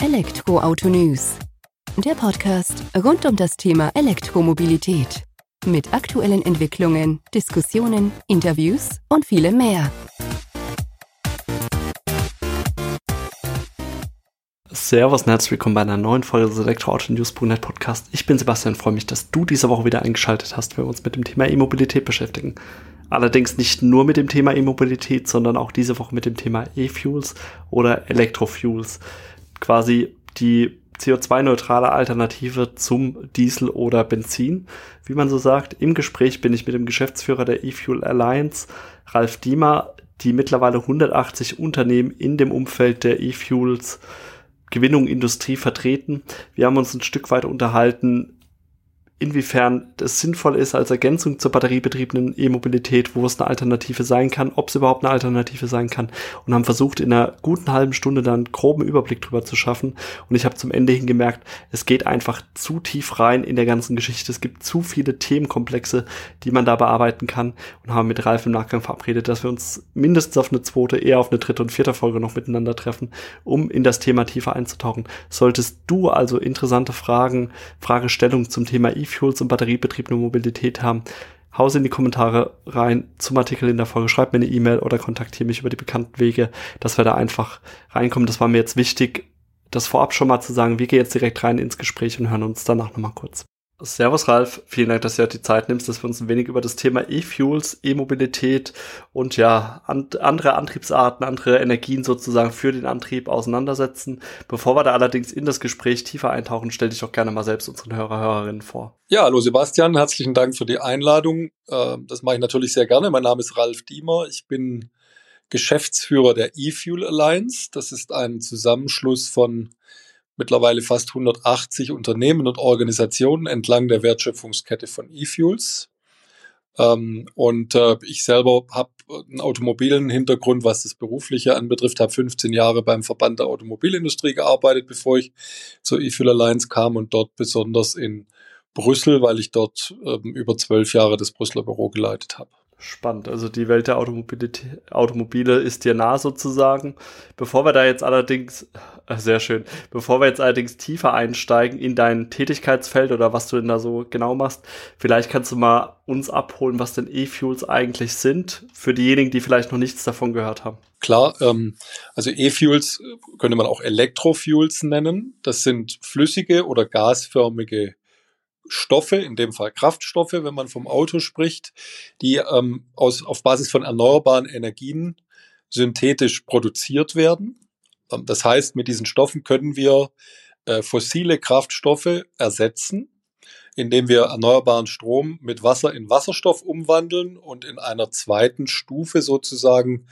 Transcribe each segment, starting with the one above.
Elektroauto News. Der Podcast rund um das Thema Elektromobilität. Mit aktuellen Entwicklungen, Diskussionen, Interviews und vielem mehr. Servus und herzlich willkommen bei einer neuen Folge des Elektroauto-News.net Podcast. Ich bin Sebastian freue mich, dass du diese Woche wieder eingeschaltet hast, wenn wir uns mit dem Thema E-Mobilität beschäftigen. Allerdings nicht nur mit dem Thema E-Mobilität, sondern auch diese Woche mit dem Thema E-Fuels oder Elektrofuels. Quasi die CO2-neutrale Alternative zum Diesel oder Benzin, wie man so sagt. Im Gespräch bin ich mit dem Geschäftsführer der E-Fuel Alliance, Ralf Diemer, die mittlerweile 180 Unternehmen in dem Umfeld der E-Fuels Gewinnung Industrie vertreten. Wir haben uns ein Stück weit unterhalten, inwiefern es sinnvoll ist als Ergänzung zur batteriebetriebenen E-Mobilität, wo es eine Alternative sein kann, ob es überhaupt eine Alternative sein kann und haben versucht, in einer guten halben Stunde dann einen groben Überblick drüber zu schaffen. Und ich habe zum Ende hin gemerkt, es geht einfach zu tief rein in der ganzen Geschichte. Es gibt zu viele Themenkomplexe, die man da bearbeiten kann und haben mit Ralf im Nachgang verabredet, dass wir uns mindestens auf eine zweite, eher auf eine dritte und vierte Folge noch miteinander treffen, um in das Thema tiefer einzutauchen. Solltest du also interessante Fragen, Fragestellungen zum Thema E E-Fuels und batteriebetriebene Mobilität haben, hau in die Kommentare rein zum Artikel in der Folge, schreib mir eine E-Mail oder kontaktiere mich über die bekannten Wege, dass wir da einfach reinkommen. Das war mir jetzt wichtig, das vorab schon mal zu sagen. Wir gehen jetzt direkt rein ins Gespräch und hören uns danach nochmal kurz. Servus Ralf, vielen Dank, dass du dir die Zeit nimmst, dass wir uns ein wenig über das Thema E-Fuels, E-Mobilität und ja, an, andere Antriebsarten, andere Energien sozusagen für den Antrieb auseinandersetzen. Bevor wir da allerdings in das Gespräch tiefer eintauchen, stell dich doch gerne mal selbst unseren Hörer, Hörerinnen vor. Ja, hallo Sebastian, herzlichen Dank für die Einladung. Ähm, das mache ich natürlich sehr gerne. Mein Name ist Ralf Diemer. Ich bin Geschäftsführer der E-Fuel Alliance. Das ist ein Zusammenschluss von mittlerweile fast 180 Unternehmen und Organisationen entlang der Wertschöpfungskette von E-Fuels. Ähm, und äh, ich selber habe einen automobilen Hintergrund, was das Berufliche anbetrifft, habe 15 Jahre beim Verband der Automobilindustrie gearbeitet, bevor ich zur E-Fuel Alliance kam und dort besonders in Brüssel, weil ich dort ähm, über zwölf Jahre das Brüsseler Büro geleitet habe. Spannend. Also die Welt der Automobile ist dir nah sozusagen. Bevor wir da jetzt allerdings, sehr schön, bevor wir jetzt allerdings tiefer einsteigen in dein Tätigkeitsfeld oder was du denn da so genau machst, vielleicht kannst du mal uns abholen, was denn E-Fuels eigentlich sind, für diejenigen, die vielleicht noch nichts davon gehört haben. Klar, ähm, also E-Fuels könnte man auch Elektrofuels nennen. Das sind flüssige oder gasförmige Stoffe, in dem Fall Kraftstoffe, wenn man vom Auto spricht, die ähm, aus, auf Basis von erneuerbaren Energien synthetisch produziert werden. Ähm, das heißt, mit diesen Stoffen können wir äh, fossile Kraftstoffe ersetzen, indem wir erneuerbaren Strom mit Wasser in Wasserstoff umwandeln und in einer zweiten Stufe sozusagen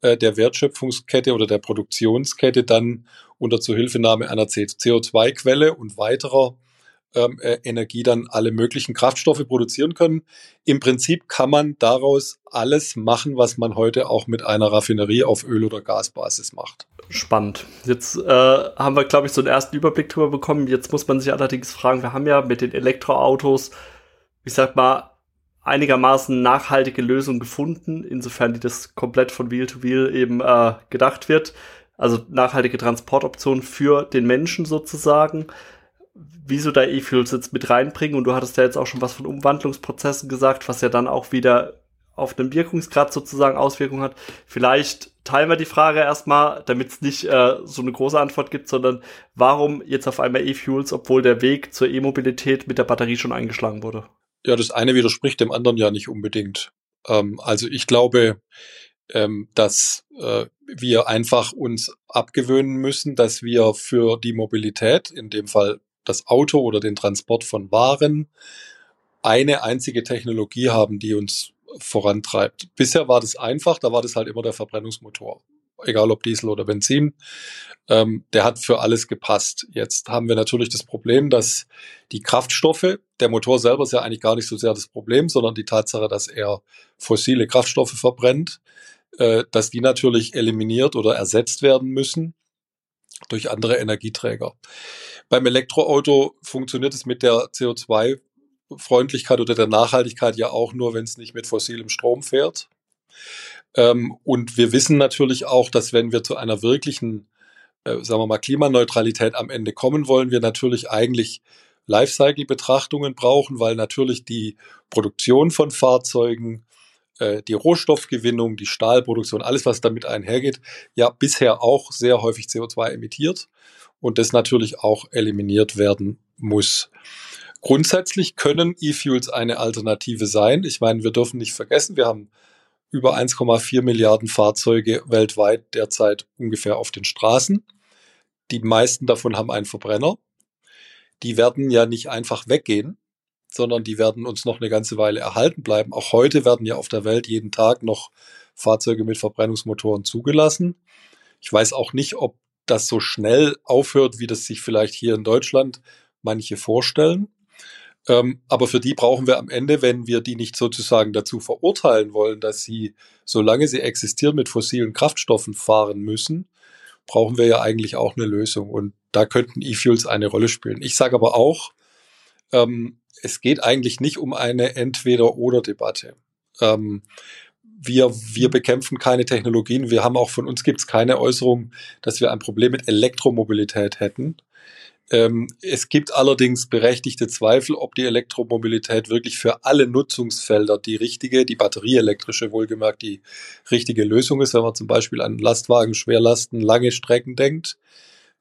äh, der Wertschöpfungskette oder der Produktionskette dann unter Zuhilfenahme einer CO2-Quelle und weiterer ähm, äh, Energie dann alle möglichen Kraftstoffe produzieren können. Im Prinzip kann man daraus alles machen, was man heute auch mit einer Raffinerie auf Öl- oder Gasbasis macht. Spannend. Jetzt äh, haben wir, glaube ich, so einen ersten Überblick drüber bekommen. Jetzt muss man sich allerdings fragen, wir haben ja mit den Elektroautos, ich sag mal, einigermaßen nachhaltige Lösungen gefunden, insofern die das komplett von Wheel to Wheel eben äh, gedacht wird. Also nachhaltige Transportoptionen für den Menschen sozusagen wieso da E-Fuels jetzt mit reinbringen. Und du hattest ja jetzt auch schon was von Umwandlungsprozessen gesagt, was ja dann auch wieder auf den Wirkungsgrad sozusagen Auswirkungen hat. Vielleicht teilen wir die Frage erstmal, damit es nicht äh, so eine große Antwort gibt, sondern warum jetzt auf einmal E-Fuels, obwohl der Weg zur E-Mobilität mit der Batterie schon eingeschlagen wurde? Ja, das eine widerspricht dem anderen ja nicht unbedingt. Ähm, also ich glaube, ähm, dass äh, wir einfach uns abgewöhnen müssen, dass wir für die Mobilität, in dem Fall das Auto oder den Transport von Waren eine einzige Technologie haben, die uns vorantreibt. Bisher war das einfach, da war das halt immer der Verbrennungsmotor. Egal ob Diesel oder Benzin, ähm, der hat für alles gepasst. Jetzt haben wir natürlich das Problem, dass die Kraftstoffe, der Motor selber ist ja eigentlich gar nicht so sehr das Problem, sondern die Tatsache, dass er fossile Kraftstoffe verbrennt, äh, dass die natürlich eliminiert oder ersetzt werden müssen durch andere Energieträger. Beim Elektroauto funktioniert es mit der CO2-Freundlichkeit oder der Nachhaltigkeit ja auch nur, wenn es nicht mit fossilem Strom fährt. Ähm, und wir wissen natürlich auch, dass wenn wir zu einer wirklichen äh, sagen wir mal, Klimaneutralität am Ende kommen, wollen wir natürlich eigentlich Lifecycle-Betrachtungen brauchen, weil natürlich die Produktion von Fahrzeugen, äh, die Rohstoffgewinnung, die Stahlproduktion, alles, was damit einhergeht, ja bisher auch sehr häufig CO2 emittiert und das natürlich auch eliminiert werden muss. Grundsätzlich können E-Fuels eine Alternative sein. Ich meine, wir dürfen nicht vergessen, wir haben über 1,4 Milliarden Fahrzeuge weltweit derzeit ungefähr auf den Straßen. Die meisten davon haben einen Verbrenner. Die werden ja nicht einfach weggehen, sondern die werden uns noch eine ganze Weile erhalten bleiben. Auch heute werden ja auf der Welt jeden Tag noch Fahrzeuge mit Verbrennungsmotoren zugelassen. Ich weiß auch nicht, ob das so schnell aufhört, wie das sich vielleicht hier in Deutschland manche vorstellen. Ähm, aber für die brauchen wir am Ende, wenn wir die nicht sozusagen dazu verurteilen wollen, dass sie, solange sie existieren, mit fossilen Kraftstoffen fahren müssen, brauchen wir ja eigentlich auch eine Lösung. Und da könnten E-Fuels eine Rolle spielen. Ich sage aber auch, ähm, es geht eigentlich nicht um eine Entweder-Oder-Debatte. Ähm, wir, wir bekämpfen keine Technologien. Wir haben auch von uns gibt es keine Äußerung, dass wir ein Problem mit Elektromobilität hätten. Ähm, es gibt allerdings berechtigte Zweifel, ob die Elektromobilität wirklich für alle Nutzungsfelder die richtige, die batterieelektrische wohlgemerkt, die richtige Lösung ist, wenn man zum Beispiel an Lastwagen, Schwerlasten, lange Strecken denkt.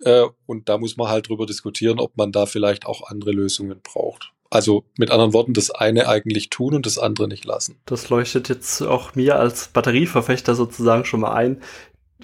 Äh, und da muss man halt drüber diskutieren, ob man da vielleicht auch andere Lösungen braucht. Also mit anderen Worten, das eine eigentlich tun und das andere nicht lassen. Das leuchtet jetzt auch mir als Batterieverfechter sozusagen schon mal ein.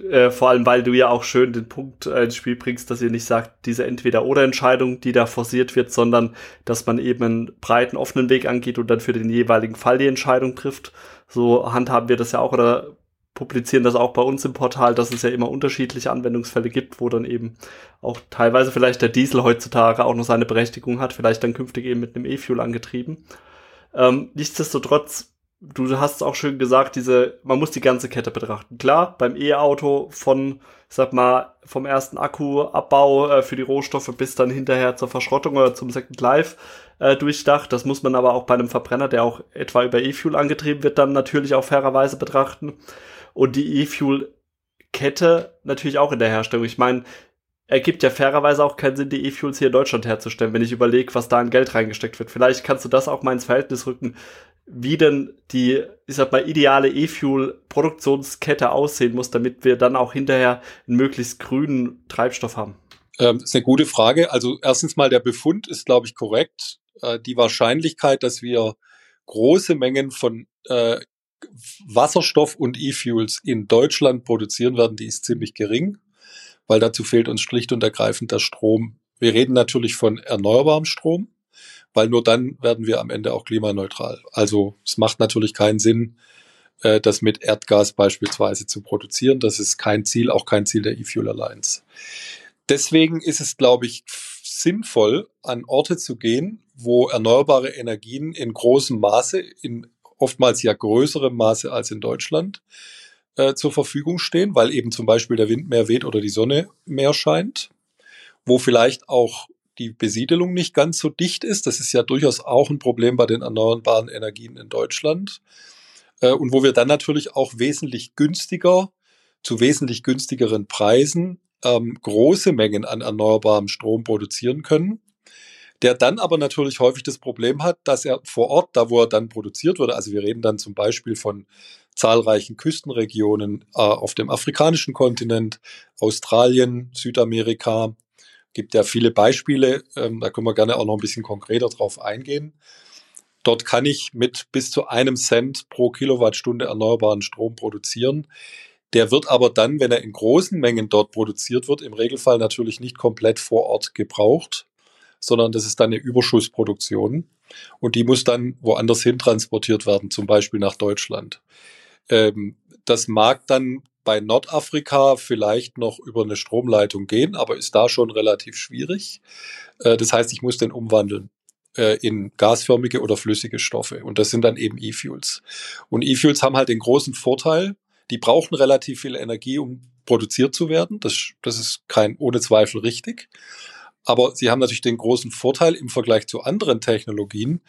Äh, vor allem, weil du ja auch schön den Punkt äh, ins Spiel bringst, dass ihr nicht sagt, diese Entweder-Oder-Entscheidung, die da forciert wird, sondern dass man eben einen breiten, offenen Weg angeht und dann für den jeweiligen Fall die Entscheidung trifft. So handhaben wir das ja auch oder publizieren das auch bei uns im Portal, dass es ja immer unterschiedliche Anwendungsfälle gibt, wo dann eben auch teilweise vielleicht der Diesel heutzutage auch noch seine Berechtigung hat, vielleicht dann künftig eben mit einem E-Fuel angetrieben. Ähm, nichtsdestotrotz du hast auch schön gesagt, diese, man muss die ganze Kette betrachten. Klar, beim E-Auto von, sag mal, vom ersten Akkuabbau äh, für die Rohstoffe bis dann hinterher zur Verschrottung oder zum Second Life äh, durchdacht. Das muss man aber auch bei einem Verbrenner, der auch etwa über E-Fuel angetrieben wird, dann natürlich auch fairerweise betrachten. Und die E-Fuel-Kette natürlich auch in der Herstellung. Ich meine, ergibt ja fairerweise auch keinen Sinn, die E-Fuels hier in Deutschland herzustellen, wenn ich überlege, was da an Geld reingesteckt wird. Vielleicht kannst du das auch mal ins Verhältnis rücken, wie denn die, ich sag mal, ideale E-Fuel-Produktionskette aussehen muss, damit wir dann auch hinterher einen möglichst grünen Treibstoff haben? Ähm, ist eine gute Frage. Also erstens mal, der Befund ist, glaube ich, korrekt. Äh, die Wahrscheinlichkeit, dass wir große Mengen von äh, Wasserstoff und E-Fuels in Deutschland produzieren werden, die ist ziemlich gering, weil dazu fehlt uns schlicht und ergreifend der Strom. Wir reden natürlich von erneuerbarem Strom weil nur dann werden wir am Ende auch klimaneutral. Also es macht natürlich keinen Sinn, äh, das mit Erdgas beispielsweise zu produzieren. Das ist kein Ziel, auch kein Ziel der E-Fuel Alliance. Deswegen ist es, glaube ich, sinnvoll, an Orte zu gehen, wo erneuerbare Energien in großem Maße, in oftmals ja größerem Maße als in Deutschland, äh, zur Verfügung stehen, weil eben zum Beispiel der Wind mehr weht oder die Sonne mehr scheint, wo vielleicht auch die Besiedelung nicht ganz so dicht ist. Das ist ja durchaus auch ein Problem bei den erneuerbaren Energien in Deutschland. Äh, und wo wir dann natürlich auch wesentlich günstiger, zu wesentlich günstigeren Preisen ähm, große Mengen an erneuerbarem Strom produzieren können, der dann aber natürlich häufig das Problem hat, dass er vor Ort, da wo er dann produziert wird, also wir reden dann zum Beispiel von zahlreichen Küstenregionen äh, auf dem afrikanischen Kontinent, Australien, Südamerika, gibt ja viele Beispiele, ähm, da können wir gerne auch noch ein bisschen konkreter drauf eingehen. Dort kann ich mit bis zu einem Cent pro Kilowattstunde erneuerbaren Strom produzieren. Der wird aber dann, wenn er in großen Mengen dort produziert wird, im Regelfall natürlich nicht komplett vor Ort gebraucht, sondern das ist dann eine Überschussproduktion und die muss dann woanders hin transportiert werden, zum Beispiel nach Deutschland. Ähm, das mag dann bei Nordafrika vielleicht noch über eine Stromleitung gehen, aber ist da schon relativ schwierig. Äh, das heißt, ich muss den umwandeln äh, in gasförmige oder flüssige Stoffe. Und das sind dann eben E-Fuels. Und E-Fuels haben halt den großen Vorteil, die brauchen relativ viel Energie, um produziert zu werden. Das, das ist kein ohne Zweifel richtig. Aber sie haben natürlich den großen Vorteil im Vergleich zu anderen Technologien,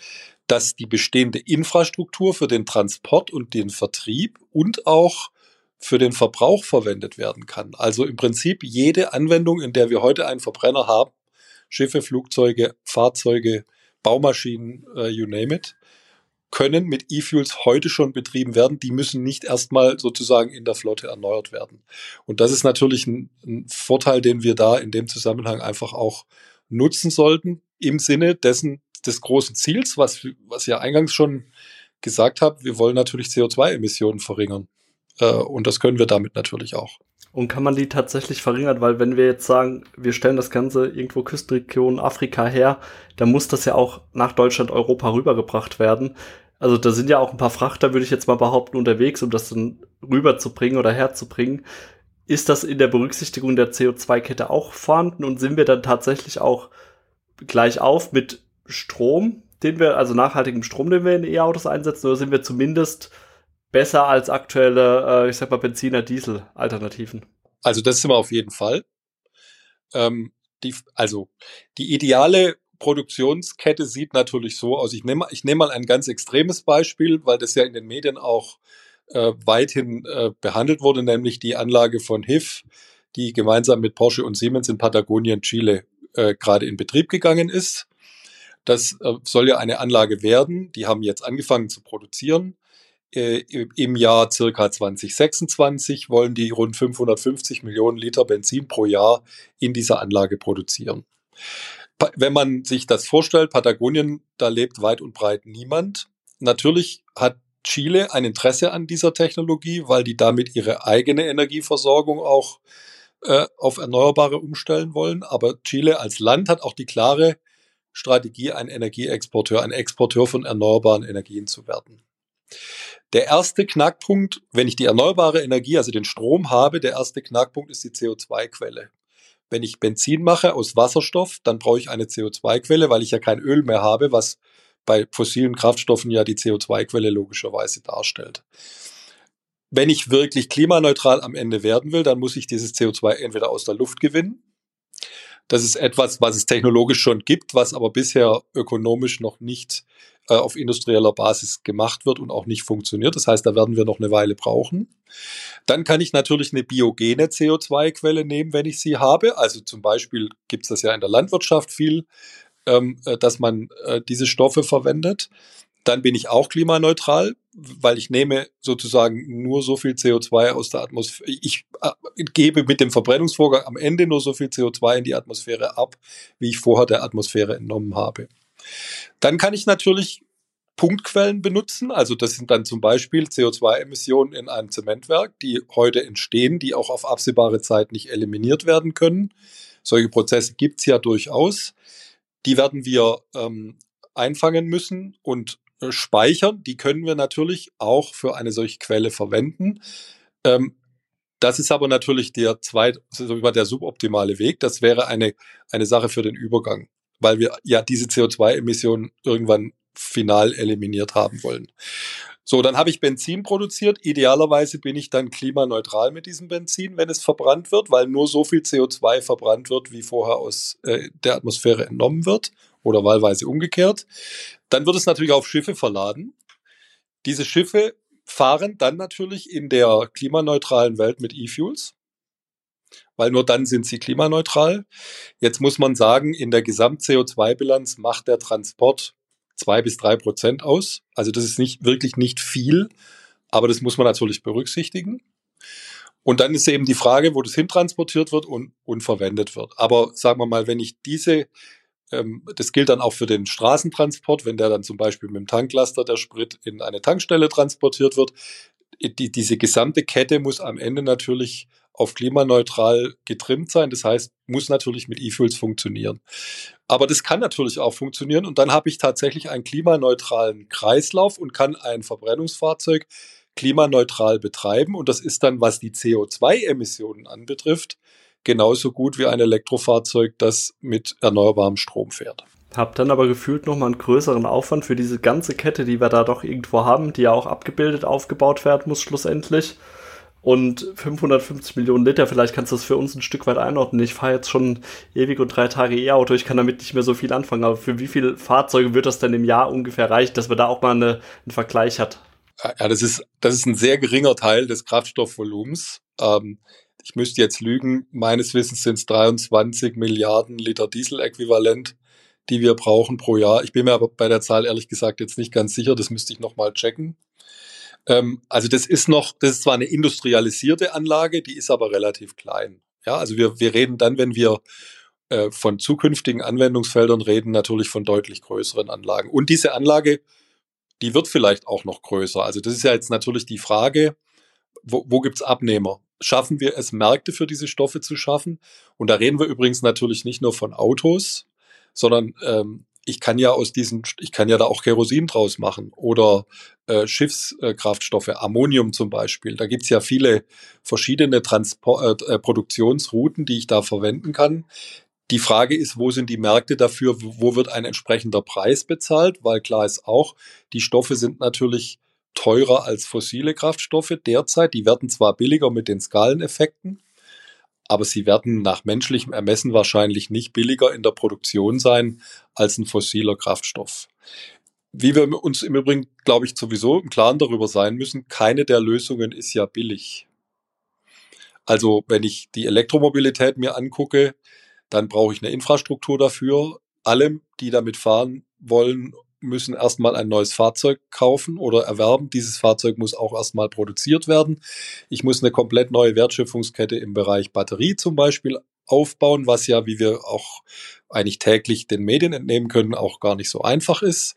dass die bestehende Infrastruktur für den Transport und den Vertrieb und auch für den Verbrauch verwendet werden kann. Also im Prinzip jede Anwendung, in der wir heute einen Verbrenner haben, Schiffe, Flugzeuge, Fahrzeuge, Baumaschinen, uh, you name it, können mit E-Fuels heute schon betrieben werden. Die müssen nicht erstmal sozusagen in der Flotte erneuert werden. Und das ist natürlich ein, ein Vorteil, den wir da in dem Zusammenhang einfach auch nutzen sollten, im Sinne dessen, des großen Ziels, was, was ja eingangs schon gesagt habe, wir wollen natürlich CO2-Emissionen verringern. Äh, und das können wir damit natürlich auch. Und kann man die tatsächlich verringern? Weil wenn wir jetzt sagen, wir stellen das Ganze irgendwo Küstenregion Afrika her, dann muss das ja auch nach Deutschland, Europa rübergebracht werden. Also da sind ja auch ein paar Frachter, würde ich jetzt mal behaupten, unterwegs, um das dann rüberzubringen oder herzubringen. Ist das in der Berücksichtigung der CO2-Kette auch vorhanden und sind wir dann tatsächlich auch gleich auf mit Strom, den wir, also nachhaltigem Strom, den wir in E-Autos einsetzen, oder sind wir zumindest besser als aktuelle, äh, ich sag mal, Benziner, Diesel-Alternativen? Also das sind wir auf jeden Fall. Ähm, die, also die ideale Produktionskette sieht natürlich so aus. Ich nehme ich nehme mal ein ganz extremes Beispiel, weil das ja in den Medien auch äh, weithin äh, behandelt wurde, nämlich die Anlage von HIF, die gemeinsam mit Porsche und Siemens in Patagonien, Chile, äh, gerade in Betrieb gegangen ist. Das äh, soll ja eine Anlage werden. Die haben jetzt angefangen zu produzieren. Äh, Im Jahr circa 2026 wollen die rund 550 Millionen Liter Benzin pro Jahr in dieser Anlage produzieren. Wenn man sich das vorstellt, Patagonien, da lebt weit und breit niemand. Natürlich hat Chile ein Interesse an dieser Technologie, weil die damit ihre eigene Energieversorgung auch äh, auf Erneuerbare umstellen wollen. Aber Chile als Land hat auch die klare Strategie, ein Energieexporteur, ein Exporteur von erneuerbaren Energien zu werden. Der erste Knackpunkt, wenn ich die erneuerbare Energie, also den Strom habe, der erste Knackpunkt ist die CO2-Quelle. Wenn ich Benzin mache aus Wasserstoff, dann brauche ich eine CO2-Quelle, weil ich ja kein Öl mehr habe, was bei fossilen Kraftstoffen ja die CO2-Quelle logischerweise darstellt. Wenn ich wirklich klimaneutral am Ende werden will, dann muss ich dieses CO2 entweder aus der Luft gewinnen das ist etwas, was es technologisch schon gibt, was aber bisher ökonomisch noch nicht äh, auf industrieller Basis gemacht wird und auch nicht funktioniert. Das heißt, da werden wir noch eine Weile brauchen. Dann kann ich natürlich eine biogene CO2-Quelle nehmen, wenn ich sie habe. Also zum Beispiel gibt es das ja in der Landwirtschaft viel, ähm, äh, dass man äh, diese Stoffe verwendet dann bin ich auch klimaneutral, weil ich nehme sozusagen nur so viel CO2 aus der Atmosphäre. Ich äh, gebe mit dem Verbrennungsvorgang am Ende nur so viel CO2 in die Atmosphäre ab, wie ich vorher der Atmosphäre entnommen habe. Dann kann ich natürlich Punktquellen benutzen. Also das sind dann zum Beispiel CO2-Emissionen in einem Zementwerk, die heute entstehen, die auch auf absehbare Zeit nicht eliminiert werden können. Solche Prozesse gibt's ja durchaus. Die werden wir ähm, einfangen müssen und äh, speichern. Die können wir natürlich auch für eine solche Quelle verwenden. Ähm, das ist aber natürlich der zweit, der suboptimale Weg. Das wäre eine, eine Sache für den Übergang, weil wir ja diese CO2-Emissionen irgendwann final eliminiert haben wollen. So, dann habe ich Benzin produziert. Idealerweise bin ich dann klimaneutral mit diesem Benzin, wenn es verbrannt wird, weil nur so viel CO2 verbrannt wird, wie vorher aus äh, der Atmosphäre entnommen wird oder wahlweise umgekehrt. Dann wird es natürlich auf Schiffe verladen. Diese Schiffe fahren dann natürlich in der klimaneutralen Welt mit E-Fuels, weil nur dann sind sie klimaneutral. Jetzt muss man sagen, in der Gesamt-CO2-Bilanz macht der Transport zwei bis drei Prozent aus. Also das ist nicht wirklich nicht viel, aber das muss man natürlich berücksichtigen. Und dann ist eben die Frage, wo das hintransportiert wird und, und verwendet wird. Aber sagen wir mal, wenn ich diese ähm, das gilt dann auch für den Straßentransport, wenn der dann zum Beispiel mit dem Tanklaster der Sprit in eine Tankstelle transportiert wird. Die, diese gesamte Kette muss am Ende natürlich auf klimaneutral getrimmt sein. Das heißt, muss natürlich mit E-Fuels funktionieren. Aber das kann natürlich auch funktionieren und dann habe ich tatsächlich einen klimaneutralen Kreislauf und kann ein Verbrennungsfahrzeug klimaneutral betreiben. Und das ist dann, was die CO2-Emissionen anbetrifft, genauso gut wie ein Elektrofahrzeug, das mit erneuerbarem Strom fährt. Hab dann aber gefühlt nochmal einen größeren Aufwand für diese ganze Kette, die wir da doch irgendwo haben, die ja auch abgebildet, aufgebaut werden muss schlussendlich. Und 550 Millionen Liter, vielleicht kannst du das für uns ein Stück weit einordnen. Ich fahre jetzt schon ewig und drei Tage E-Auto, ich kann damit nicht mehr so viel anfangen. Aber für wie viele Fahrzeuge wird das denn im Jahr ungefähr reichen, dass man da auch mal eine, einen Vergleich hat? Ja, das ist, das ist ein sehr geringer Teil des Kraftstoffvolumens. Ähm, ich müsste jetzt lügen, meines Wissens sind es 23 Milliarden Liter Diesel-Äquivalent, die wir brauchen pro Jahr. Ich bin mir aber bei der Zahl ehrlich gesagt jetzt nicht ganz sicher, das müsste ich nochmal checken. Ähm, also das ist noch, das ist zwar eine industrialisierte Anlage, die ist aber relativ klein. Ja, also wir, wir reden dann, wenn wir äh, von zukünftigen Anwendungsfeldern reden, natürlich von deutlich größeren Anlagen. Und diese Anlage, die wird vielleicht auch noch größer. Also das ist ja jetzt natürlich die Frage, wo, wo gibt's Abnehmer? Schaffen wir es, Märkte für diese Stoffe zu schaffen? Und da reden wir übrigens natürlich nicht nur von Autos, sondern ähm, ich kann ja aus diesen, ich kann ja da auch Kerosin draus machen oder äh, Schiffskraftstoffe, Ammonium zum Beispiel. Da gibt's ja viele verschiedene Transport, äh, äh, Produktionsrouten, die ich da verwenden kann. Die Frage ist, wo sind die Märkte dafür? Wo wird ein entsprechender Preis bezahlt? Weil klar ist auch, die Stoffe sind natürlich teurer als fossile Kraftstoffe derzeit. Die werden zwar billiger mit den Skaleneffekten, aber sie werden nach menschlichem Ermessen wahrscheinlich nicht billiger in der Produktion sein als ein fossiler Kraftstoff. Wie wir uns im Übrigen, glaube ich, sowieso im Klaren darüber sein müssen, keine der Lösungen ist ja billig. Also wenn ich die Elektromobilität mir angucke, dann brauche ich eine Infrastruktur dafür. Alle, die damit fahren wollen müssen erstmal ein neues Fahrzeug kaufen oder erwerben. Dieses Fahrzeug muss auch erstmal produziert werden. Ich muss eine komplett neue Wertschöpfungskette im Bereich Batterie zum Beispiel aufbauen, was ja, wie wir auch eigentlich täglich den Medien entnehmen können, auch gar nicht so einfach ist.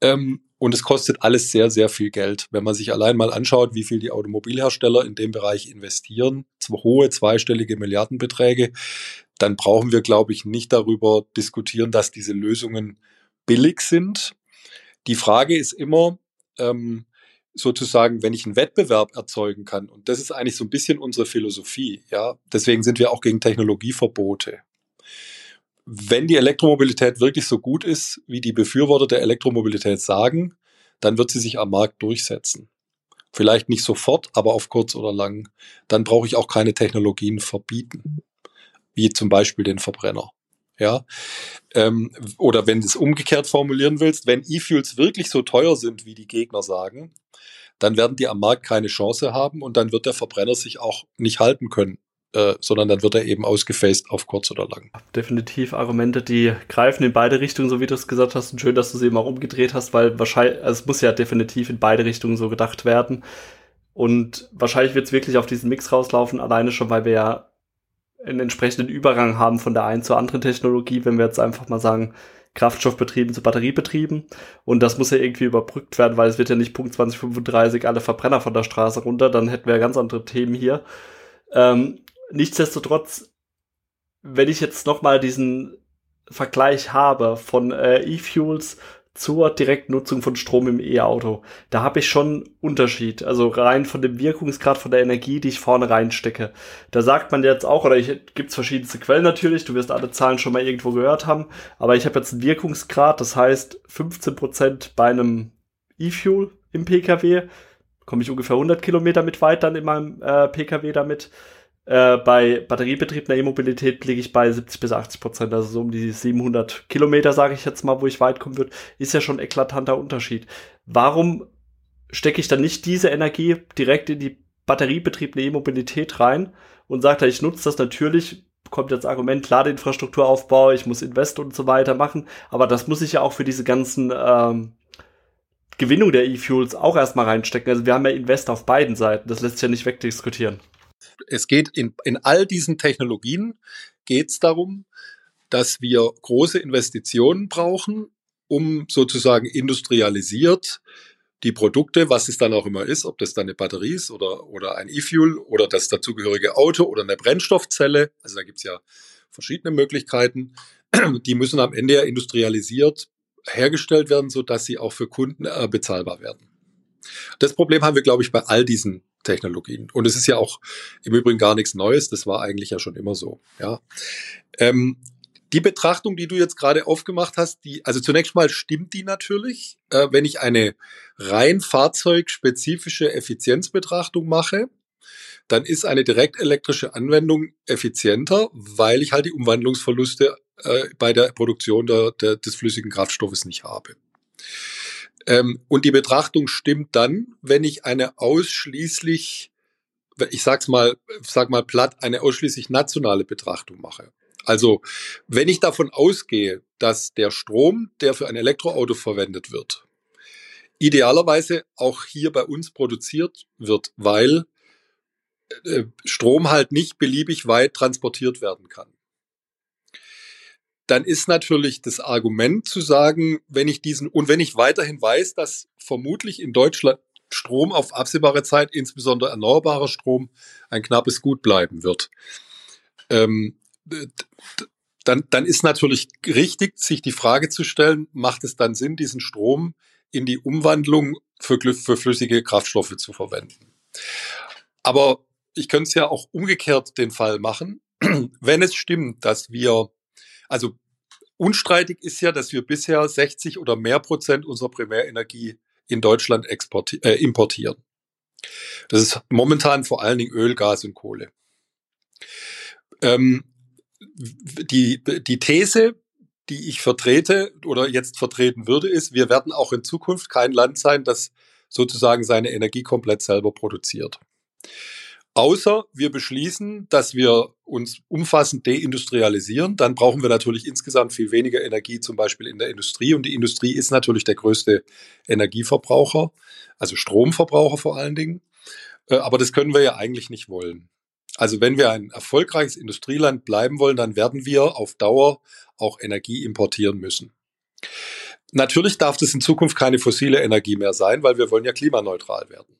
Ähm, und es kostet alles sehr, sehr viel Geld. Wenn man sich allein mal anschaut, wie viel die Automobilhersteller in dem Bereich investieren, hohe zweistellige Milliardenbeträge, dann brauchen wir, glaube ich, nicht darüber diskutieren, dass diese Lösungen billig sind. Die Frage ist immer, ähm, sozusagen, wenn ich einen Wettbewerb erzeugen kann, und das ist eigentlich so ein bisschen unsere Philosophie, ja, deswegen sind wir auch gegen Technologieverbote. Wenn die Elektromobilität wirklich so gut ist, wie die Befürworter der Elektromobilität sagen, dann wird sie sich am Markt durchsetzen. Vielleicht nicht sofort, aber auf kurz oder lang. Dann brauche ich auch keine Technologien verbieten, wie zum Beispiel den Verbrenner. Ja, ähm, oder wenn du es umgekehrt formulieren willst, wenn E-Fuels wirklich so teuer sind, wie die Gegner sagen, dann werden die am Markt keine Chance haben und dann wird der Verbrenner sich auch nicht halten können. Äh, sondern dann wird er eben ausgefaced auf kurz oder lang. Definitiv Argumente, die greifen in beide Richtungen, so wie du es gesagt hast. Und schön, dass du sie auch umgedreht hast, weil wahrscheinlich, also es muss ja definitiv in beide Richtungen so gedacht werden. Und wahrscheinlich wird es wirklich auf diesen Mix rauslaufen, alleine schon, weil wir ja einen entsprechenden Übergang haben von der einen zur anderen Technologie, wenn wir jetzt einfach mal sagen, Kraftstoffbetrieben zu Batteriebetrieben. Und das muss ja irgendwie überbrückt werden, weil es wird ja nicht Punkt 2035 alle Verbrenner von der Straße runter, dann hätten wir ja ganz andere Themen hier. Ähm, nichtsdestotrotz, wenn ich jetzt nochmal diesen Vergleich habe von äh, E-Fuels zur Direktnutzung von Strom im E-Auto. Da habe ich schon Unterschied. Also rein von dem Wirkungsgrad von der Energie, die ich vorne reinstecke. Da sagt man jetzt auch, oder ich gibt's verschiedenste Quellen natürlich, du wirst alle Zahlen schon mal irgendwo gehört haben, aber ich habe jetzt einen Wirkungsgrad, das heißt 15% bei einem E-Fuel im Pkw, komme ich ungefähr 100 Kilometer mit weit dann in meinem äh, Pkw damit. Äh, bei batteriebetriebener E-Mobilität liege ich bei 70 bis 80 Prozent, also so um die 700 Kilometer, sage ich jetzt mal, wo ich weit kommen würde, ist ja schon ein eklatanter Unterschied. Warum stecke ich dann nicht diese Energie direkt in die batteriebetriebene E-Mobilität rein und sage, ich nutze das natürlich, kommt jetzt Argument, Ladeinfrastrukturaufbau, ich muss Invest und so weiter machen, aber das muss ich ja auch für diese ganzen ähm, Gewinnung der E-Fuels auch erstmal reinstecken. Also wir haben ja Invest auf beiden Seiten, das lässt sich ja nicht wegdiskutieren es geht in, in all diesen Technologien geht es darum, dass wir große Investitionen brauchen, um sozusagen industrialisiert die Produkte, was es dann auch immer ist, ob das dann eine Batterie ist oder, oder ein E-Fuel oder das dazugehörige Auto oder eine Brennstoffzelle, also da gibt es ja verschiedene Möglichkeiten, die müssen am Ende ja industrialisiert hergestellt werden, sodass sie auch für Kunden äh, bezahlbar werden. Das Problem haben wir, glaube ich, bei all diesen Technologien. Und es ist ja auch im Übrigen gar nichts Neues, das war eigentlich ja schon immer so. Ja. Ähm, die Betrachtung, die du jetzt gerade aufgemacht hast, die, also zunächst mal stimmt die natürlich. Äh, wenn ich eine rein fahrzeugspezifische Effizienzbetrachtung mache, dann ist eine direkt elektrische Anwendung effizienter, weil ich halt die Umwandlungsverluste äh, bei der Produktion der, der, des flüssigen Kraftstoffes nicht habe. Ähm, und die Betrachtung stimmt dann, wenn ich eine ausschließlich, ich sag's mal, sag mal platt, eine ausschließlich nationale Betrachtung mache. Also, wenn ich davon ausgehe, dass der Strom, der für ein Elektroauto verwendet wird, idealerweise auch hier bei uns produziert wird, weil äh, Strom halt nicht beliebig weit transportiert werden kann. Dann ist natürlich das Argument zu sagen, wenn ich diesen, und wenn ich weiterhin weiß, dass vermutlich in Deutschland Strom auf absehbare Zeit, insbesondere erneuerbarer Strom, ein knappes Gut bleiben wird, ähm, dann, dann ist natürlich richtig, sich die Frage zu stellen, macht es dann Sinn, diesen Strom in die Umwandlung für, für flüssige Kraftstoffe zu verwenden? Aber ich könnte es ja auch umgekehrt den Fall machen, wenn es stimmt, dass wir, also unstreitig ist ja, dass wir bisher 60 oder mehr Prozent unserer Primärenergie in Deutschland äh, importieren. Das ist momentan vor allen Dingen Öl, Gas und Kohle. Ähm, die, die These, die ich vertrete oder jetzt vertreten würde, ist, wir werden auch in Zukunft kein Land sein, das sozusagen seine Energie komplett selber produziert. Außer wir beschließen, dass wir uns umfassend deindustrialisieren, dann brauchen wir natürlich insgesamt viel weniger Energie, zum Beispiel in der Industrie. Und die Industrie ist natürlich der größte Energieverbraucher, also Stromverbraucher vor allen Dingen. Äh, aber das können wir ja eigentlich nicht wollen. Also wenn wir ein erfolgreiches Industrieland bleiben wollen, dann werden wir auf Dauer auch Energie importieren müssen. Natürlich darf das in Zukunft keine fossile Energie mehr sein, weil wir wollen ja klimaneutral werden.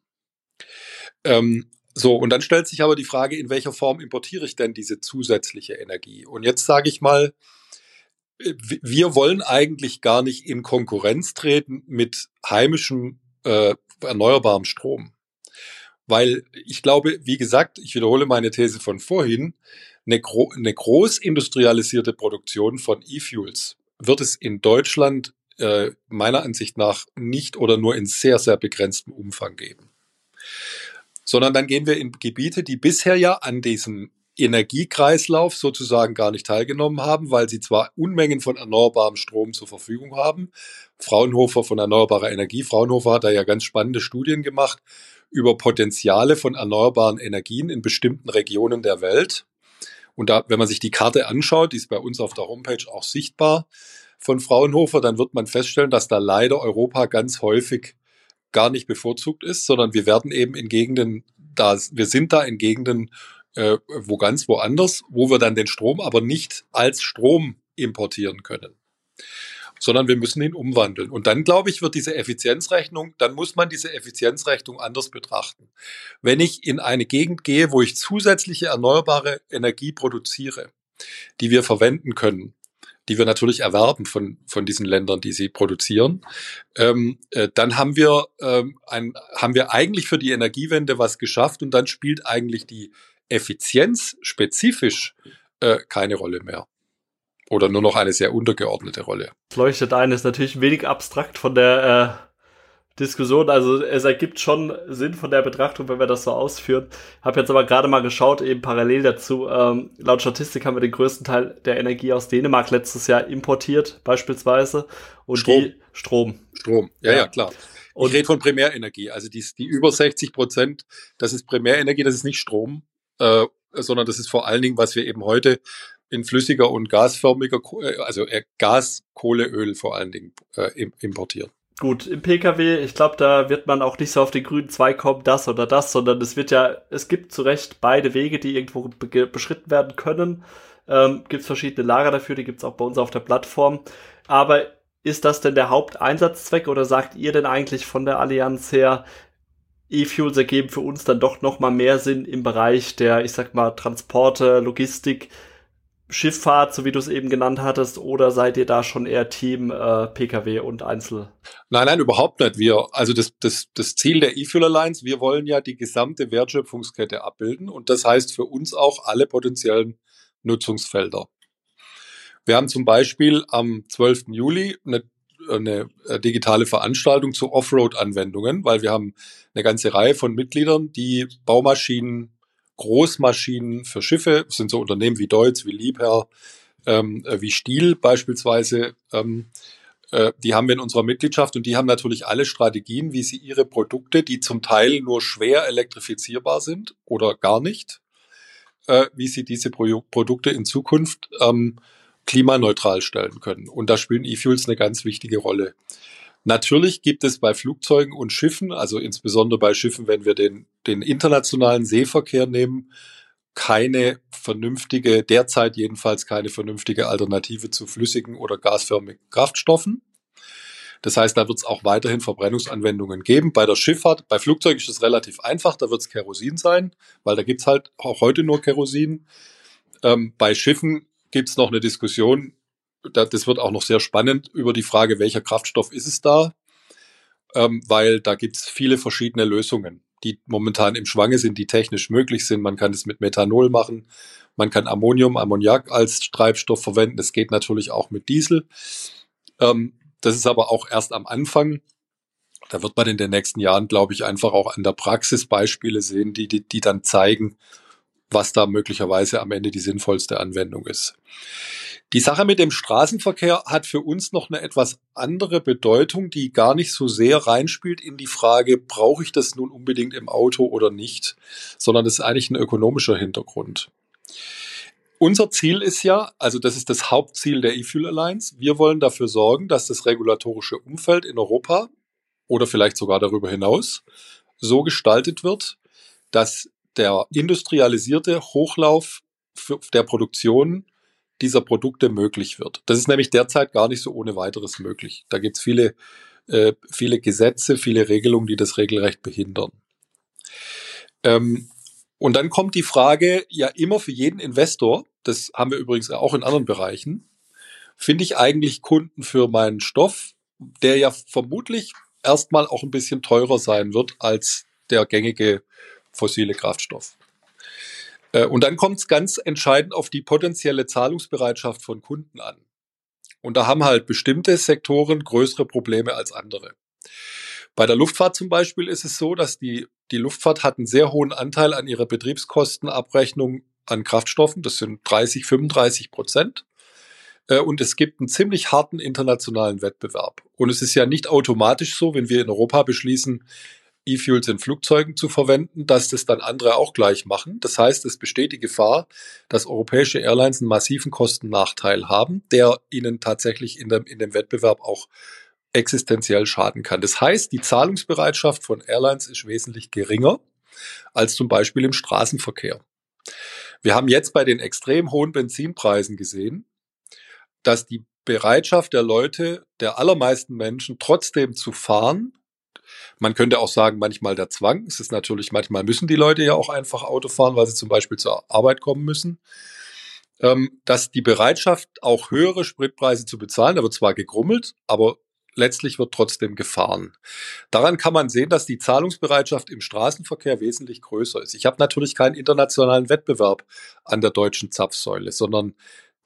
Ähm, so, und dann stellt sich aber die Frage, in welcher Form importiere ich denn diese zusätzliche Energie? Und jetzt sage ich mal, äh, wir wollen eigentlich gar nicht in Konkurrenz treten mit heimischem äh, erneuerbarem Strom. Weil ich glaube, wie gesagt, ich wiederhole meine These von vorhin, eine, gro eine großindustrialisierte Produktion von E-Fuels wird es in Deutschland äh, meiner Ansicht nach nicht oder nur in sehr, sehr begrenztem Umfang geben. Sondern dann gehen wir in Gebiete, die bisher ja an diesem Energiekreislauf sozusagen gar nicht teilgenommen haben, weil sie zwar Unmengen von erneuerbarem Strom zur Verfügung haben. Fraunhofer von erneuerbarer Energie, Fraunhofer hat da ja ganz spannende Studien gemacht über Potenziale von erneuerbaren Energien in bestimmten Regionen der Welt. Und da, wenn man sich die Karte anschaut, die ist bei uns auf der Homepage auch sichtbar von Fraunhofer, dann wird man feststellen, dass da leider Europa ganz häufig gar nicht bevorzugt ist, sondern wir werden eben in Gegenden, da, wir sind da in Gegenden, äh, wo ganz woanders, wo wir dann den Strom aber nicht als Strom importieren können sondern wir müssen ihn umwandeln. Und dann, glaube ich, wird diese Effizienzrechnung, dann muss man diese Effizienzrechnung anders betrachten. Wenn ich in eine Gegend gehe, wo ich zusätzliche erneuerbare Energie produziere, die wir verwenden können, die wir natürlich erwerben von, von diesen Ländern, die sie produzieren, ähm, äh, dann haben wir, ähm, ein, haben wir eigentlich für die Energiewende was geschafft und dann spielt eigentlich die Effizienz spezifisch äh, keine Rolle mehr oder nur noch eine sehr untergeordnete Rolle. Leuchtet ein, ist natürlich wenig abstrakt von der äh, Diskussion. Also es ergibt schon Sinn von der Betrachtung, wenn wir das so ausführen. Habe jetzt aber gerade mal geschaut, eben parallel dazu. Ähm, laut Statistik haben wir den größten Teil der Energie aus Dänemark letztes Jahr importiert, beispielsweise. Und Strom. die Strom. Strom, ja, ja, ja klar. Und ich rede von Primärenergie. Also die, die über 60 Prozent, das ist Primärenergie, das ist nicht Strom, äh, sondern das ist vor allen Dingen, was wir eben heute in flüssiger und gasförmiger, äh, also Gas, Kohle, Öl vor allen Dingen äh, importieren. Gut, im Pkw, ich glaube, da wird man auch nicht so auf den grünen Zweig kommen, das oder das, sondern es wird ja, es gibt zu Recht beide Wege, die irgendwo be beschritten werden können. Ähm, gibt es verschiedene Lager dafür, die gibt es auch bei uns auf der Plattform. Aber ist das denn der Haupteinsatzzweck oder sagt ihr denn eigentlich von der Allianz her, E-Fuels ergeben für uns dann doch noch mal mehr Sinn im Bereich der, ich sag mal, Transporte, Logistik, Schifffahrt, so wie du es eben genannt hattest, oder seid ihr da schon eher Team äh, Pkw und Einzel? Nein, nein, überhaupt nicht. Wir, also das, das, das Ziel der E-Fuel Alliance, wir wollen ja die gesamte Wertschöpfungskette abbilden und das heißt für uns auch alle potenziellen Nutzungsfelder. Wir haben zum Beispiel am 12. Juli eine, eine äh, digitale Veranstaltung zu Offroad-Anwendungen, weil wir haben eine ganze Reihe von Mitgliedern, die Baumaschinen, Großmaschinen für Schiffe, das sind so Unternehmen wie Deutz, wie Liebherr, ähm, äh, wie Stiel beispielsweise, ähm, äh, die haben wir in unserer Mitgliedschaft und die haben natürlich alle Strategien, wie sie ihre Produkte, die zum Teil nur schwer elektrifizierbar sind oder gar nicht, äh, wie sie diese Pro Produkte in Zukunft ähm, klimaneutral stellen können. Und da spielen E-Fuels eine ganz wichtige Rolle. Natürlich gibt es bei Flugzeugen und Schiffen, also insbesondere bei Schiffen, wenn wir den, den internationalen Seeverkehr nehmen, keine vernünftige, derzeit jedenfalls keine vernünftige Alternative zu flüssigen oder gasförmigen Kraftstoffen. Das heißt, da wird es auch weiterhin Verbrennungsanwendungen geben. Bei der Schifffahrt, bei Flugzeugen ist es relativ einfach, da wird es Kerosin sein, weil da gibt es halt auch heute nur Kerosin. Ähm, bei Schiffen gibt es noch eine Diskussion, das wird auch noch sehr spannend über die Frage, welcher Kraftstoff ist es da, ähm, weil da gibt es viele verschiedene Lösungen, die momentan im Schwange sind, die technisch möglich sind. Man kann es mit Methanol machen, man kann Ammonium, Ammoniak als Treibstoff verwenden. Das geht natürlich auch mit Diesel. Ähm, das ist aber auch erst am Anfang. Da wird man in den nächsten Jahren, glaube ich, einfach auch an der Praxis Beispiele sehen, die, die, die dann zeigen, was da möglicherweise am Ende die sinnvollste Anwendung ist. Die Sache mit dem Straßenverkehr hat für uns noch eine etwas andere Bedeutung, die gar nicht so sehr reinspielt in die Frage, brauche ich das nun unbedingt im Auto oder nicht, sondern das ist eigentlich ein ökonomischer Hintergrund. Unser Ziel ist ja, also das ist das Hauptziel der E-Fuel Alliance, wir wollen dafür sorgen, dass das regulatorische Umfeld in Europa oder vielleicht sogar darüber hinaus so gestaltet wird, dass der industrialisierte Hochlauf der Produktion dieser Produkte möglich wird. Das ist nämlich derzeit gar nicht so ohne weiteres möglich. Da gibt es viele, äh, viele Gesetze, viele Regelungen, die das Regelrecht behindern. Ähm, und dann kommt die Frage, ja immer für jeden Investor, das haben wir übrigens auch in anderen Bereichen, finde ich eigentlich Kunden für meinen Stoff, der ja vermutlich erstmal auch ein bisschen teurer sein wird als der gängige fossile Kraftstoff. Äh, und dann kommt es ganz entscheidend auf die potenzielle Zahlungsbereitschaft von Kunden an. Und da haben halt bestimmte Sektoren größere Probleme als andere. Bei der Luftfahrt zum Beispiel ist es so, dass die, die Luftfahrt hat einen sehr hohen Anteil an ihrer Betriebskostenabrechnung an Kraftstoffen. Das sind 30, 35 Prozent. Äh, und es gibt einen ziemlich harten internationalen Wettbewerb. Und es ist ja nicht automatisch so, wenn wir in Europa beschließen, E-Fuels in Flugzeugen zu verwenden, dass das dann andere auch gleich machen. Das heißt, es besteht die Gefahr, dass europäische Airlines einen massiven Kostennachteil haben, der ihnen tatsächlich in dem, in dem Wettbewerb auch existenziell schaden kann. Das heißt, die Zahlungsbereitschaft von Airlines ist wesentlich geringer als zum Beispiel im Straßenverkehr. Wir haben jetzt bei den extrem hohen Benzinpreisen gesehen, dass die Bereitschaft der Leute, der allermeisten Menschen trotzdem zu fahren, man könnte auch sagen, manchmal der Zwang. Es ist natürlich, manchmal müssen die Leute ja auch einfach Auto fahren, weil sie zum Beispiel zur Arbeit kommen müssen. Ähm, dass die Bereitschaft, auch höhere Spritpreise zu bezahlen, da wird zwar gegrummelt, aber letztlich wird trotzdem gefahren. Daran kann man sehen, dass die Zahlungsbereitschaft im Straßenverkehr wesentlich größer ist. Ich habe natürlich keinen internationalen Wettbewerb an der deutschen Zapfsäule, sondern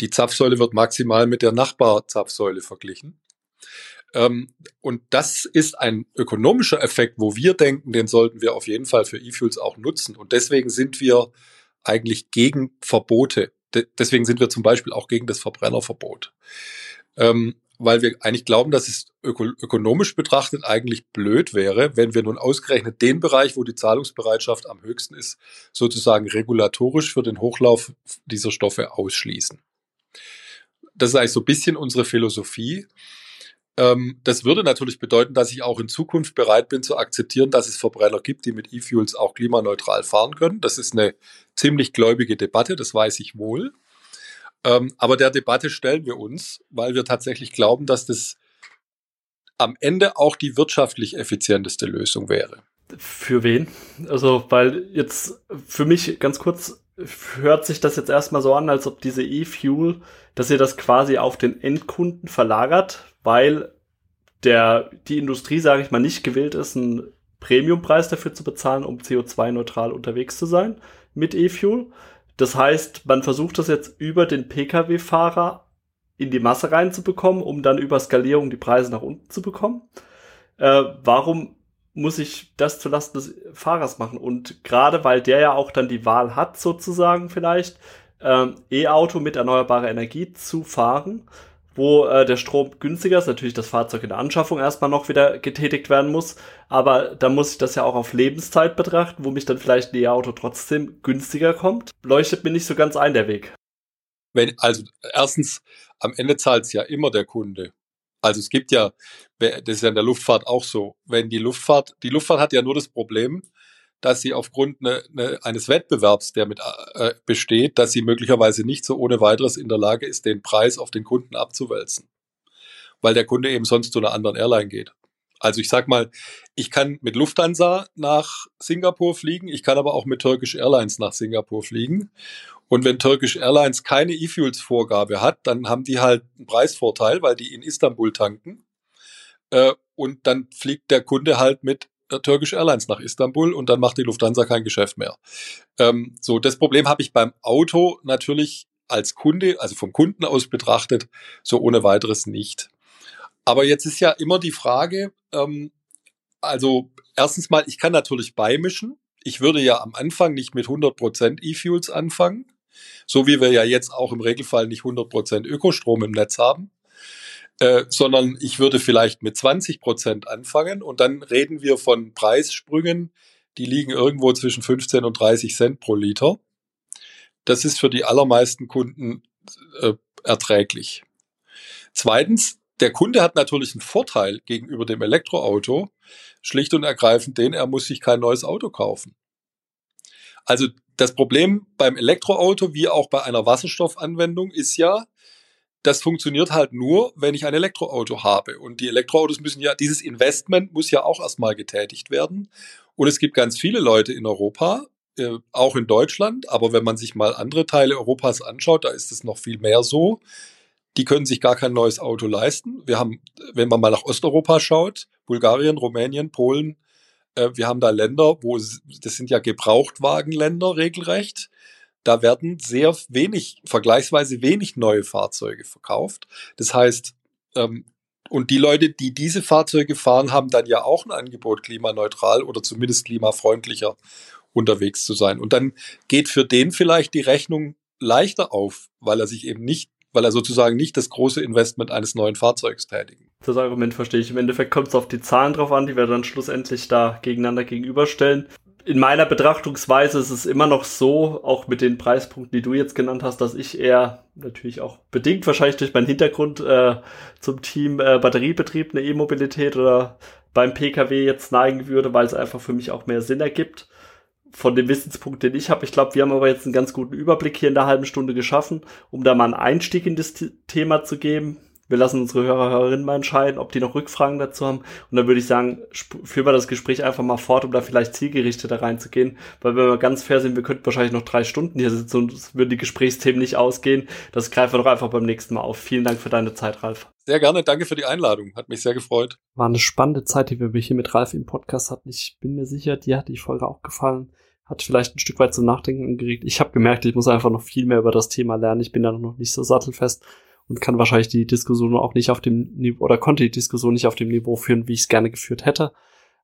die Zapfsäule wird maximal mit der Nachbarzapfsäule verglichen. Ähm, und das ist ein ökonomischer Effekt, wo wir denken, den sollten wir auf jeden Fall für E-Fuels auch nutzen. Und deswegen sind wir eigentlich gegen Verbote. De deswegen sind wir zum Beispiel auch gegen das Verbrennerverbot. Ähm, weil wir eigentlich glauben, dass es öko ökonomisch betrachtet eigentlich blöd wäre, wenn wir nun ausgerechnet den Bereich, wo die Zahlungsbereitschaft am höchsten ist, sozusagen regulatorisch für den Hochlauf dieser Stoffe ausschließen. Das ist eigentlich so ein bisschen unsere Philosophie. Ähm, das würde natürlich bedeuten, dass ich auch in Zukunft bereit bin zu akzeptieren, dass es Verbrenner gibt, die mit E-Fuels auch klimaneutral fahren können. Das ist eine ziemlich gläubige Debatte, das weiß ich wohl. Ähm, aber der Debatte stellen wir uns, weil wir tatsächlich glauben, dass das am Ende auch die wirtschaftlich effizienteste Lösung wäre. Für wen? Also, weil jetzt für mich ganz kurz hört sich das jetzt erstmal so an, als ob diese E-Fuel, dass ihr das quasi auf den Endkunden verlagert, weil der, die Industrie, sage ich mal, nicht gewillt ist, einen Premiumpreis dafür zu bezahlen, um CO2-neutral unterwegs zu sein mit E-Fuel. Das heißt, man versucht das jetzt über den Pkw-Fahrer in die Masse reinzubekommen, um dann über Skalierung die Preise nach unten zu bekommen. Äh, warum muss ich das zulasten des Fahrers machen? Und gerade weil der ja auch dann die Wahl hat, sozusagen vielleicht, ähm, E-Auto mit erneuerbarer Energie zu fahren, wo äh, der Strom günstiger ist, natürlich das Fahrzeug in der Anschaffung erstmal noch wieder getätigt werden muss, aber da muss ich das ja auch auf Lebenszeit betrachten, wo mich dann vielleicht ein E-Auto trotzdem günstiger kommt. Leuchtet mir nicht so ganz ein der Weg. Wenn, also erstens, am Ende zahlt es ja immer der Kunde. Also es gibt ja, das ist ja in der Luftfahrt auch so, wenn die Luftfahrt, die Luftfahrt hat ja nur das Problem, dass sie aufgrund ne, ne, eines Wettbewerbs, der mit äh, besteht, dass sie möglicherweise nicht so ohne weiteres in der Lage ist, den Preis auf den Kunden abzuwälzen, weil der Kunde eben sonst zu einer anderen Airline geht. Also ich sag mal, ich kann mit Lufthansa nach Singapur fliegen, ich kann aber auch mit Turkish Airlines nach Singapur fliegen. Und wenn Turkish Airlines keine E-Fuels-Vorgabe hat, dann haben die halt einen Preisvorteil, weil die in Istanbul tanken. Äh, und dann fliegt der Kunde halt mit Turkish Airlines nach Istanbul und dann macht die Lufthansa kein Geschäft mehr. Ähm, so, das Problem habe ich beim Auto natürlich als Kunde, also vom Kunden aus betrachtet, so ohne weiteres nicht. Aber jetzt ist ja immer die Frage, ähm, also erstens mal, ich kann natürlich beimischen. Ich würde ja am Anfang nicht mit 100% E-Fuels anfangen, so wie wir ja jetzt auch im Regelfall nicht 100% Ökostrom im Netz haben. Äh, sondern ich würde vielleicht mit 20 Prozent anfangen und dann reden wir von Preissprüngen, die liegen irgendwo zwischen 15 und 30 Cent pro Liter. Das ist für die allermeisten Kunden äh, erträglich. Zweitens, der Kunde hat natürlich einen Vorteil gegenüber dem Elektroauto, schlicht und ergreifend den, er muss sich kein neues Auto kaufen. Also das Problem beim Elektroauto wie auch bei einer Wasserstoffanwendung ist ja, das funktioniert halt nur, wenn ich ein Elektroauto habe. Und die Elektroautos müssen ja, dieses Investment muss ja auch erstmal getätigt werden. Und es gibt ganz viele Leute in Europa, äh, auch in Deutschland, aber wenn man sich mal andere Teile Europas anschaut, da ist es noch viel mehr so. Die können sich gar kein neues Auto leisten. Wir haben, wenn man mal nach Osteuropa schaut, Bulgarien, Rumänien, Polen, äh, wir haben da Länder, wo, das sind ja Gebrauchtwagenländer regelrecht da werden sehr wenig, vergleichsweise wenig neue Fahrzeuge verkauft. Das heißt, ähm, und die Leute, die diese Fahrzeuge fahren, haben dann ja auch ein Angebot, klimaneutral oder zumindest klimafreundlicher unterwegs zu sein. Und dann geht für den vielleicht die Rechnung leichter auf, weil er sich eben nicht, weil er sozusagen nicht das große Investment eines neuen Fahrzeugs tätigen. Das Argument verstehe ich. Im Endeffekt kommt es auf die Zahlen drauf an, die wir dann schlussendlich da gegeneinander gegenüberstellen in meiner Betrachtungsweise ist es immer noch so, auch mit den Preispunkten, die du jetzt genannt hast, dass ich eher natürlich auch bedingt wahrscheinlich durch meinen Hintergrund äh, zum Team äh, batteriebetriebene E-Mobilität oder beim Pkw jetzt neigen würde, weil es einfach für mich auch mehr Sinn ergibt. Von dem Wissenspunkt, den ich habe. Ich glaube, wir haben aber jetzt einen ganz guten Überblick hier in der halben Stunde geschaffen, um da mal einen Einstieg in das Thema zu geben wir lassen unsere Hörer, Hörerinnen mal entscheiden, ob die noch Rückfragen dazu haben. Und dann würde ich sagen, führen wir das Gespräch einfach mal fort, um da vielleicht zielgerichteter reinzugehen. Weil wenn wir ganz fair sind, wir könnten wahrscheinlich noch drei Stunden hier sitzen und es würden die Gesprächsthemen nicht ausgehen. Das greifen wir doch einfach beim nächsten Mal auf. Vielen Dank für deine Zeit, Ralf. Sehr gerne, danke für die Einladung. Hat mich sehr gefreut. War eine spannende Zeit, die wir hier mit Ralf im Podcast hatten. Ich bin mir sicher, dir hat die Folge auch gefallen hat vielleicht ein Stück weit zum Nachdenken angeregt. Ich habe gemerkt, ich muss einfach noch viel mehr über das Thema lernen. Ich bin da noch nicht so sattelfest und kann wahrscheinlich die Diskussion auch nicht auf dem Niveau oder konnte die Diskussion nicht auf dem Niveau führen, wie ich es gerne geführt hätte.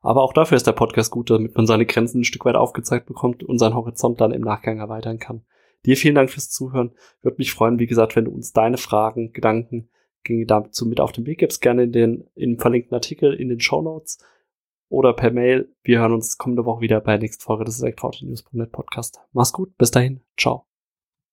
Aber auch dafür ist der Podcast gut, damit man seine Grenzen ein Stück weit aufgezeigt bekommt und seinen Horizont dann im Nachgang erweitern kann. Dir vielen Dank fürs Zuhören. Würde mich freuen, wie gesagt, wenn du uns deine Fragen, Gedanken dazu mit auf den Weg gibst, gerne in den im verlinkten Artikel in den Show Notes oder per Mail. Wir hören uns kommende Woche wieder bei der nächsten Folge des Elektroauto-News.net Podcast. Mach's gut, bis dahin, ciao.